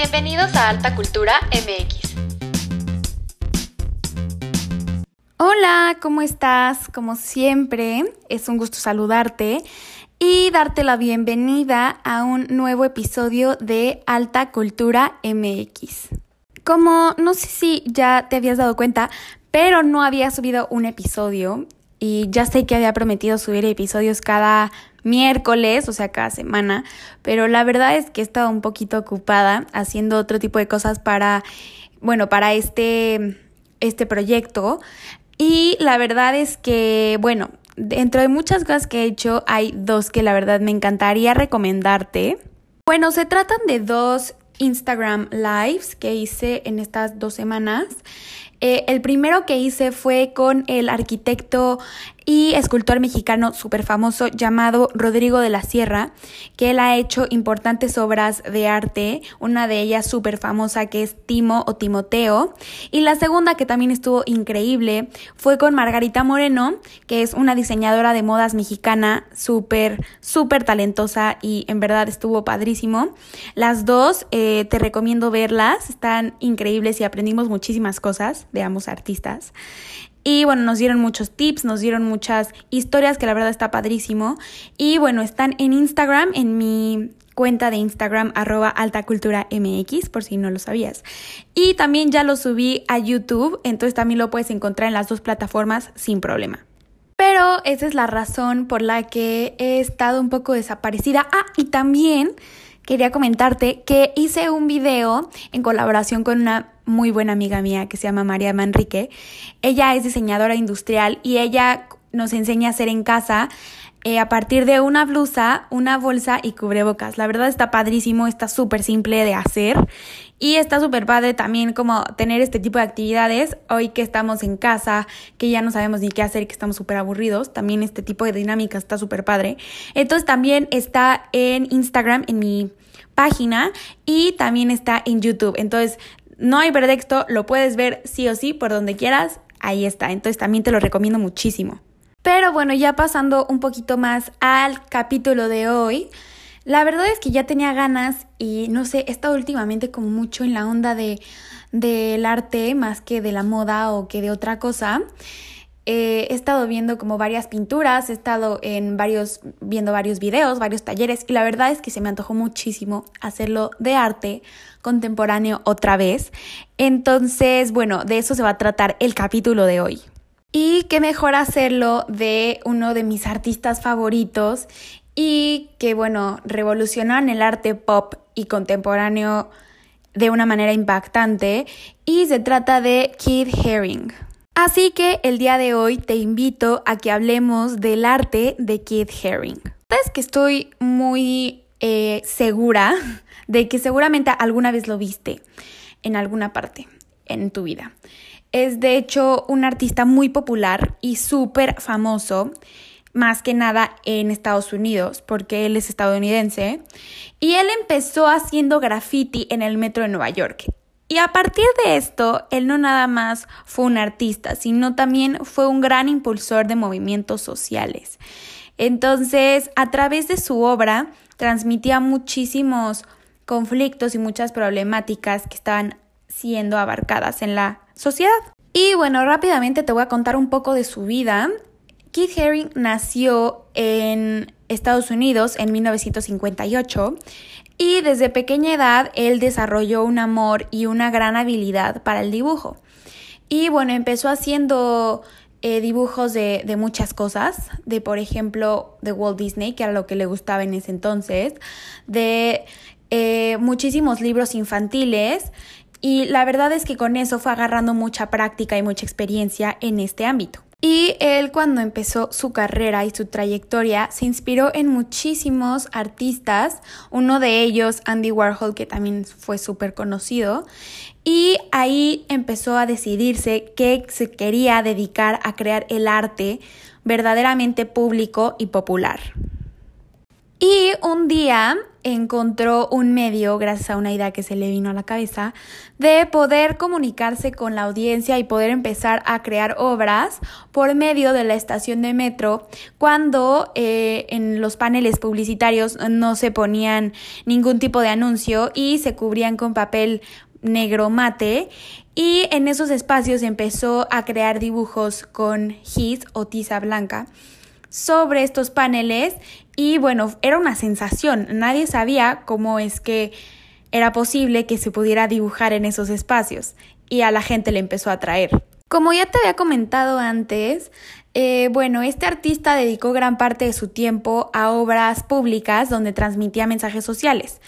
Bienvenidos a Alta Cultura MX. Hola, ¿cómo estás? Como siempre, es un gusto saludarte y darte la bienvenida a un nuevo episodio de Alta Cultura MX. Como no sé si ya te habías dado cuenta, pero no había subido un episodio y ya sé que había prometido subir episodios cada miércoles, o sea, cada semana, pero la verdad es que he estado un poquito ocupada haciendo otro tipo de cosas para, bueno, para este, este proyecto. Y la verdad es que, bueno, dentro de muchas cosas que he hecho, hay dos que la verdad me encantaría recomendarte. Bueno, se tratan de dos Instagram Lives que hice en estas dos semanas. Eh, el primero que hice fue con el arquitecto y escultor mexicano súper famoso llamado Rodrigo de la Sierra, que él ha hecho importantes obras de arte, una de ellas súper famosa que es Timo o Timoteo, y la segunda que también estuvo increíble fue con Margarita Moreno, que es una diseñadora de modas mexicana súper, súper talentosa y en verdad estuvo padrísimo. Las dos eh, te recomiendo verlas, están increíbles y aprendimos muchísimas cosas de ambos artistas. Y bueno, nos dieron muchos tips, nos dieron muchas historias que la verdad está padrísimo. Y bueno, están en Instagram, en mi cuenta de Instagram arroba altaculturamx, por si no lo sabías. Y también ya lo subí a YouTube, entonces también lo puedes encontrar en las dos plataformas sin problema. Pero esa es la razón por la que he estado un poco desaparecida. Ah, y también quería comentarte que hice un video en colaboración con una muy buena amiga mía que se llama María Manrique. Ella es diseñadora industrial y ella nos enseña a hacer en casa eh, a partir de una blusa, una bolsa y cubrebocas. La verdad está padrísimo, está súper simple de hacer y está súper padre también como tener este tipo de actividades hoy que estamos en casa, que ya no sabemos ni qué hacer que estamos súper aburridos. También este tipo de dinámica está súper padre. Entonces también está en Instagram, en mi página y también está en YouTube. Entonces no hay pretexto, lo puedes ver sí o sí por donde quieras, ahí está. Entonces también te lo recomiendo muchísimo. Pero bueno, ya pasando un poquito más al capítulo de hoy, la verdad es que ya tenía ganas y no sé, he estado últimamente como mucho en la onda de del arte más que de la moda o que de otra cosa. Eh, he estado viendo como varias pinturas, he estado en varios, viendo varios videos, varios talleres y la verdad es que se me antojó muchísimo hacerlo de arte contemporáneo otra vez. Entonces, bueno, de eso se va a tratar el capítulo de hoy. Y qué mejor hacerlo de uno de mis artistas favoritos y que, bueno, revolucionan el arte pop y contemporáneo de una manera impactante. Y se trata de Kid Haring. Así que el día de hoy te invito a que hablemos del arte de Kid Haring. Es que estoy muy eh, segura de que seguramente alguna vez lo viste en alguna parte en tu vida. Es de hecho un artista muy popular y súper famoso, más que nada en Estados Unidos, porque él es estadounidense. Y él empezó haciendo graffiti en el metro de Nueva York. Y a partir de esto, él no nada más fue un artista, sino también fue un gran impulsor de movimientos sociales. Entonces, a través de su obra, transmitía muchísimos conflictos y muchas problemáticas que estaban siendo abarcadas en la sociedad. Y bueno, rápidamente te voy a contar un poco de su vida. Keith Haring nació en Estados Unidos en 1958 y desde pequeña edad él desarrolló un amor y una gran habilidad para el dibujo. Y bueno, empezó haciendo eh, dibujos de, muchas cosas, de por ejemplo de Walt Disney, que era lo que le gustaba en ese entonces, de eh, muchísimos libros infantiles y la verdad es que con eso fue agarrando mucha práctica y mucha experiencia en este ámbito. Y él cuando empezó su carrera y su trayectoria se inspiró en muchísimos artistas, uno de ellos Andy Warhol que también fue súper conocido, y ahí empezó a decidirse que se quería dedicar a crear el arte verdaderamente público y popular. Y un día encontró un medio, gracias a una idea que se le vino a la cabeza, de poder comunicarse con la audiencia y poder empezar a crear obras por medio de la estación de metro cuando eh, en los paneles publicitarios no se ponían ningún tipo de anuncio y se cubrían con papel negro mate. Y en esos espacios empezó a crear dibujos con gis o tiza blanca sobre estos paneles y bueno, era una sensación, nadie sabía cómo es que era posible que se pudiera dibujar en esos espacios y a la gente le empezó a atraer. Como ya te había comentado antes, eh, bueno, este artista dedicó gran parte de su tiempo a obras públicas donde transmitía mensajes sociales.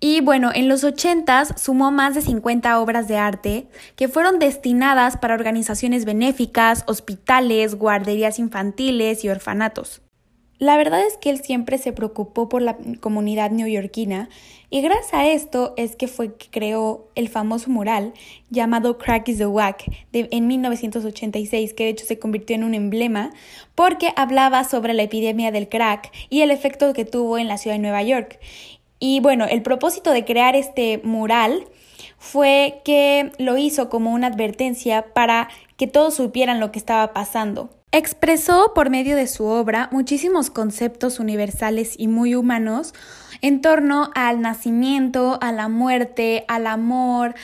Y bueno, en los 80 sumó más de 50 obras de arte que fueron destinadas para organizaciones benéficas, hospitales, guarderías infantiles y orfanatos. La verdad es que él siempre se preocupó por la comunidad neoyorquina y gracias a esto es que fue que creó el famoso mural llamado Crack is the Whack de, en 1986, que de hecho se convirtió en un emblema porque hablaba sobre la epidemia del crack y el efecto que tuvo en la ciudad de Nueva York. Y bueno, el propósito de crear este mural fue que lo hizo como una advertencia para que todos supieran lo que estaba pasando. Expresó por medio de su obra muchísimos conceptos universales y muy humanos en torno al nacimiento, a la muerte, al amor,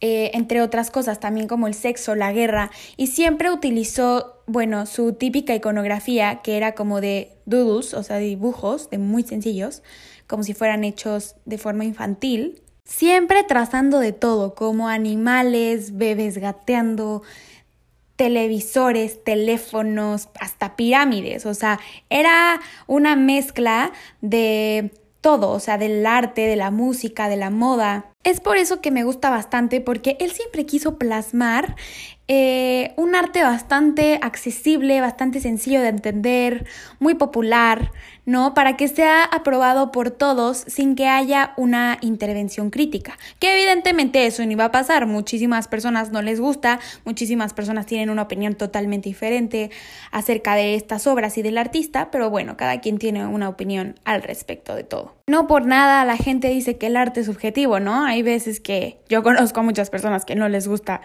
eh, entre otras cosas, también como el sexo, la guerra, y siempre utilizó, bueno, su típica iconografía, que era como de doodles, o sea, dibujos, de muy sencillos, como si fueran hechos de forma infantil, siempre trazando de todo, como animales, bebés gateando, televisores, teléfonos, hasta pirámides, o sea, era una mezcla de todo, o sea, del arte, de la música, de la moda. Es por eso que me gusta bastante, porque él siempre quiso plasmar eh, un arte bastante accesible, bastante sencillo de entender, muy popular, ¿no? Para que sea aprobado por todos sin que haya una intervención crítica. Que evidentemente eso no iba a pasar. Muchísimas personas no les gusta, muchísimas personas tienen una opinión totalmente diferente acerca de estas obras y del artista, pero bueno, cada quien tiene una opinión al respecto de todo. No por nada la gente dice que el arte es subjetivo, ¿no? Hay veces que yo conozco a muchas personas que no les gusta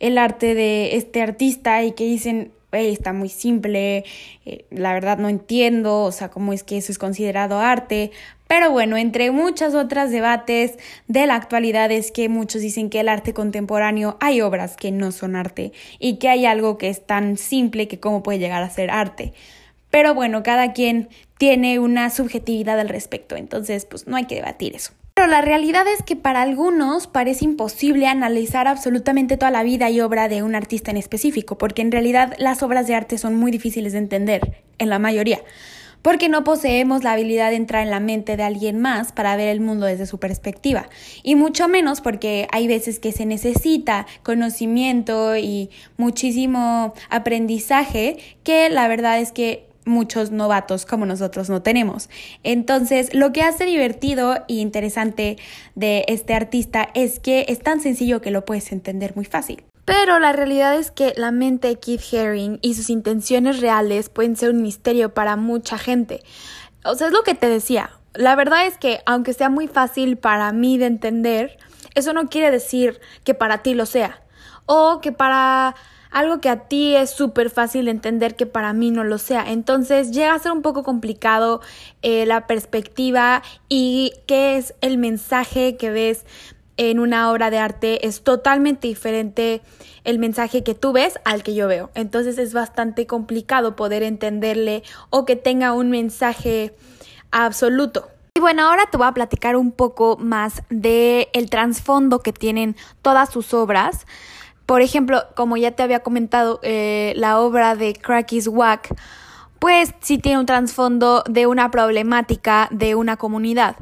el arte de este artista y que dicen, está muy simple, eh, la verdad no entiendo, o sea, cómo es que eso es considerado arte. Pero bueno, entre muchas otras debates de la actualidad es que muchos dicen que el arte contemporáneo hay obras que no son arte y que hay algo que es tan simple que cómo puede llegar a ser arte. Pero bueno, cada quien tiene una subjetividad al respecto, entonces pues no hay que debatir eso. La realidad es que para algunos parece imposible analizar absolutamente toda la vida y obra de un artista en específico, porque en realidad las obras de arte son muy difíciles de entender, en la mayoría, porque no poseemos la habilidad de entrar en la mente de alguien más para ver el mundo desde su perspectiva, y mucho menos porque hay veces que se necesita conocimiento y muchísimo aprendizaje que la verdad es que muchos novatos como nosotros no tenemos. Entonces, lo que hace divertido e interesante de este artista es que es tan sencillo que lo puedes entender muy fácil. Pero la realidad es que la mente de Keith Haring y sus intenciones reales pueden ser un misterio para mucha gente. O sea, es lo que te decía. La verdad es que aunque sea muy fácil para mí de entender, eso no quiere decir que para ti lo sea. O que para algo que a ti es súper fácil de entender que para mí no lo sea. Entonces llega a ser un poco complicado eh, la perspectiva y qué es el mensaje que ves en una obra de arte es totalmente diferente el mensaje que tú ves al que yo veo. Entonces es bastante complicado poder entenderle o que tenga un mensaje absoluto. Y bueno, ahora te voy a platicar un poco más de el trasfondo que tienen todas sus obras. Por ejemplo, como ya te había comentado, eh, la obra de Cracky's Wack, pues sí tiene un trasfondo de una problemática de una comunidad.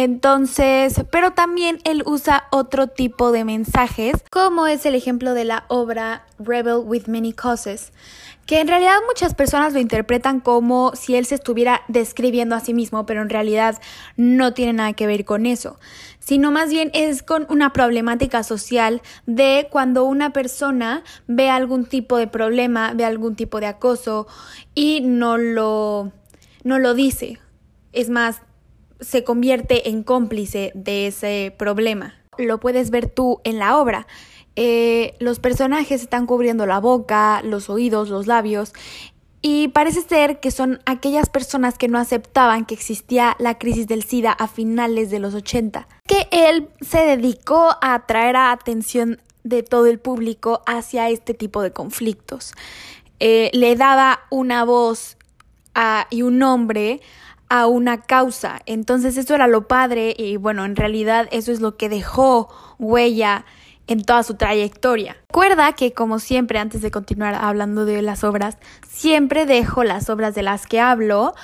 Entonces, pero también él usa otro tipo de mensajes, como es el ejemplo de la obra Rebel with Many Causes, que en realidad muchas personas lo interpretan como si él se estuviera describiendo a sí mismo, pero en realidad no tiene nada que ver con eso, sino más bien es con una problemática social de cuando una persona ve algún tipo de problema, ve algún tipo de acoso y no lo, no lo dice. Es más, se convierte en cómplice de ese problema. Lo puedes ver tú en la obra. Eh, los personajes están cubriendo la boca, los oídos, los labios y parece ser que son aquellas personas que no aceptaban que existía la crisis del SIDA a finales de los 80. Que él se dedicó a atraer a atención de todo el público hacia este tipo de conflictos. Eh, le daba una voz y un nombre a una causa. Entonces eso era lo padre y bueno, en realidad eso es lo que dejó huella en toda su trayectoria. Recuerda que como siempre, antes de continuar hablando de las obras, siempre dejo las obras de las que hablo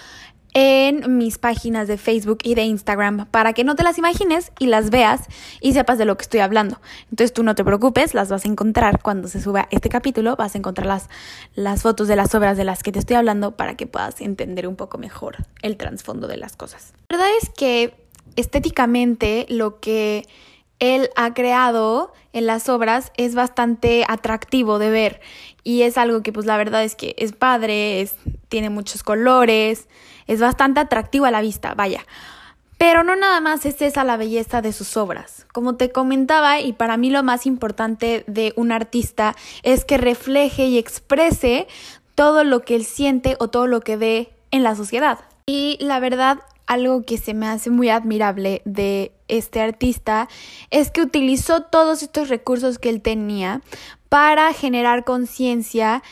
en mis páginas de Facebook y de Instagram para que no te las imagines y las veas y sepas de lo que estoy hablando. Entonces tú no te preocupes, las vas a encontrar cuando se suba este capítulo, vas a encontrar las, las fotos de las obras de las que te estoy hablando para que puedas entender un poco mejor el trasfondo de las cosas. La verdad es que estéticamente lo que él ha creado en las obras es bastante atractivo de ver y es algo que pues la verdad es que es padre, tiene muchos colores, es bastante atractivo a la vista, vaya. Pero no nada más es esa la belleza de sus obras. Como te comentaba, y para mí lo más importante de un artista es que refleje y exprese todo lo que él siente o todo lo que ve en la sociedad. Y la verdad, algo que se me hace muy admirable de este artista es que utilizó todos estos recursos que él tenía para generar conciencia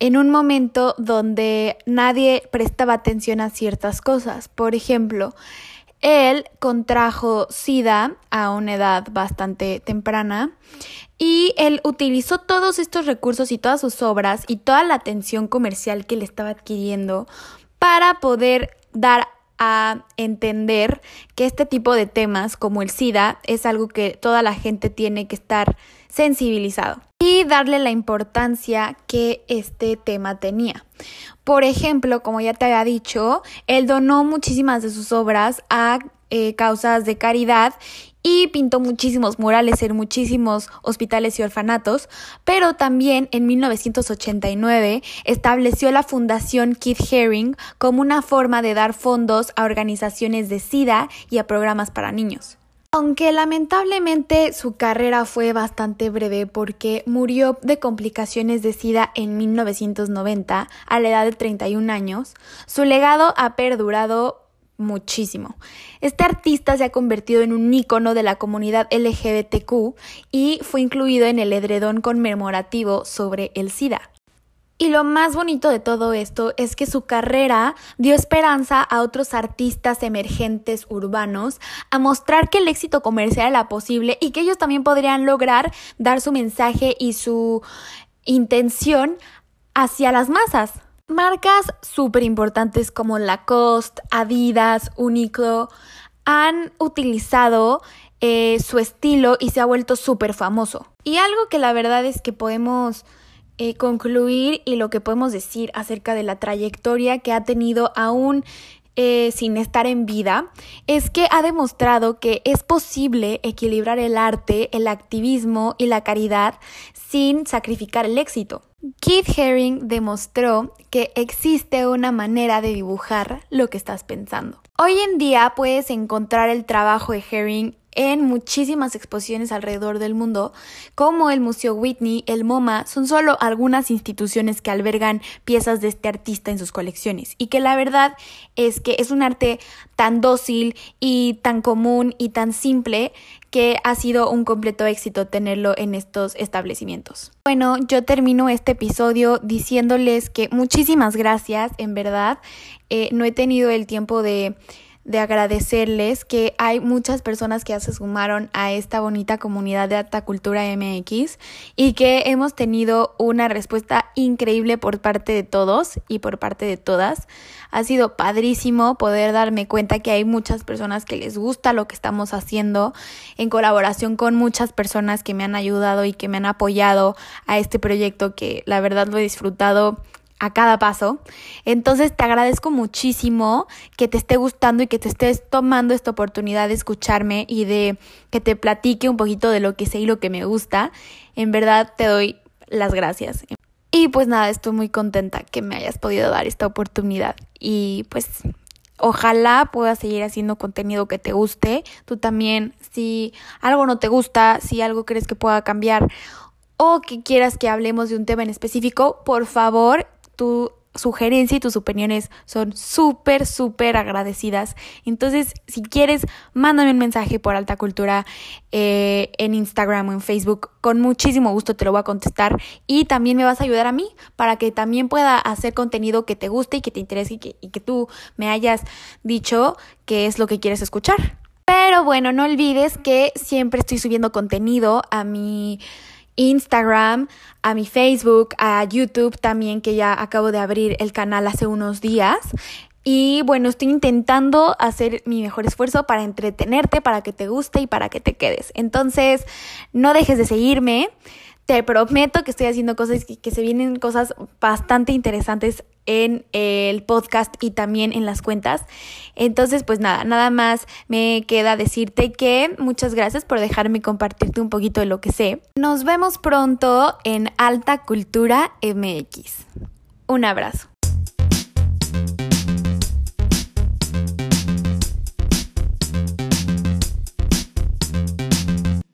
en un momento donde nadie prestaba atención a ciertas cosas. Por ejemplo, él contrajo SIDA a una edad bastante temprana y él utilizó todos estos recursos y todas sus obras y toda la atención comercial que le estaba adquiriendo para poder dar a entender que este tipo de temas como el SIDA es algo que toda la gente tiene que estar sensibilizado y darle la importancia que este tema tenía. Por ejemplo, como ya te había dicho, él donó muchísimas de sus obras a eh, causas de caridad y pintó muchísimos murales en muchísimos hospitales y orfanatos, pero también en 1989 estableció la Fundación Keith Haring como una forma de dar fondos a organizaciones de SIDA y a programas para niños. Aunque lamentablemente su carrera fue bastante breve porque murió de complicaciones de SIDA en 1990 a la edad de 31 años, su legado ha perdurado muchísimo. Este artista se ha convertido en un ícono de la comunidad LGBTQ y fue incluido en el edredón conmemorativo sobre el SIDA. Y lo más bonito de todo esto es que su carrera dio esperanza a otros artistas emergentes urbanos a mostrar que el éxito comercial era posible y que ellos también podrían lograr dar su mensaje y su intención hacia las masas. Marcas súper importantes como Lacoste, Adidas, Uniqlo han utilizado eh, su estilo y se ha vuelto súper famoso. Y algo que la verdad es que podemos eh, concluir y lo que podemos decir acerca de la trayectoria que ha tenido aún eh, sin estar en vida, es que ha demostrado que es posible equilibrar el arte, el activismo y la caridad sin sacrificar el éxito. Keith Haring demostró que existe una manera de dibujar lo que estás pensando. Hoy en día puedes encontrar el trabajo de Haring en muchísimas exposiciones alrededor del mundo, como el Museo Whitney, el MoMA, son solo algunas instituciones que albergan piezas de este artista en sus colecciones y que la verdad es que es un arte tan dócil y tan común y tan simple que ha sido un completo éxito tenerlo en estos establecimientos. Bueno, yo termino este episodio diciéndoles que muchísimas gracias, en verdad. Eh, no he tenido el tiempo de de agradecerles que hay muchas personas que ya se sumaron a esta bonita comunidad de Alta Cultura MX y que hemos tenido una respuesta increíble por parte de todos y por parte de todas. Ha sido padrísimo poder darme cuenta que hay muchas personas que les gusta lo que estamos haciendo en colaboración con muchas personas que me han ayudado y que me han apoyado a este proyecto que la verdad lo he disfrutado a cada paso. Entonces te agradezco muchísimo que te esté gustando y que te estés tomando esta oportunidad de escucharme y de que te platique un poquito de lo que sé y lo que me gusta. En verdad te doy las gracias. Y pues nada, estoy muy contenta que me hayas podido dar esta oportunidad. Y pues Ojalá puedas seguir haciendo contenido que te guste. Tú también, si algo no te gusta, si algo crees que pueda cambiar o que quieras que hablemos de un tema en específico, por favor, tú sugerencia y tus opiniones son súper, súper agradecidas. Entonces, si quieres, mándame un mensaje por Alta Cultura eh, en Instagram o en Facebook. Con muchísimo gusto te lo voy a contestar. Y también me vas a ayudar a mí para que también pueda hacer contenido que te guste y que te interese y que, y que tú me hayas dicho qué es lo que quieres escuchar. Pero bueno, no olvides que siempre estoy subiendo contenido a mi Instagram, a mi Facebook, a YouTube también, que ya acabo de abrir el canal hace unos días. Y bueno, estoy intentando hacer mi mejor esfuerzo para entretenerte, para que te guste y para que te quedes. Entonces, no dejes de seguirme te prometo que estoy haciendo cosas que, que, se vienen cosas bastante interesantes en el podcast y también en las cuentas. Entonces, pues nada, nada más me queda decirte que muchas gracias por dejarme compartirte un poquito de lo que sé. Nos vemos pronto en Alta Cultura MX. Un abrazo.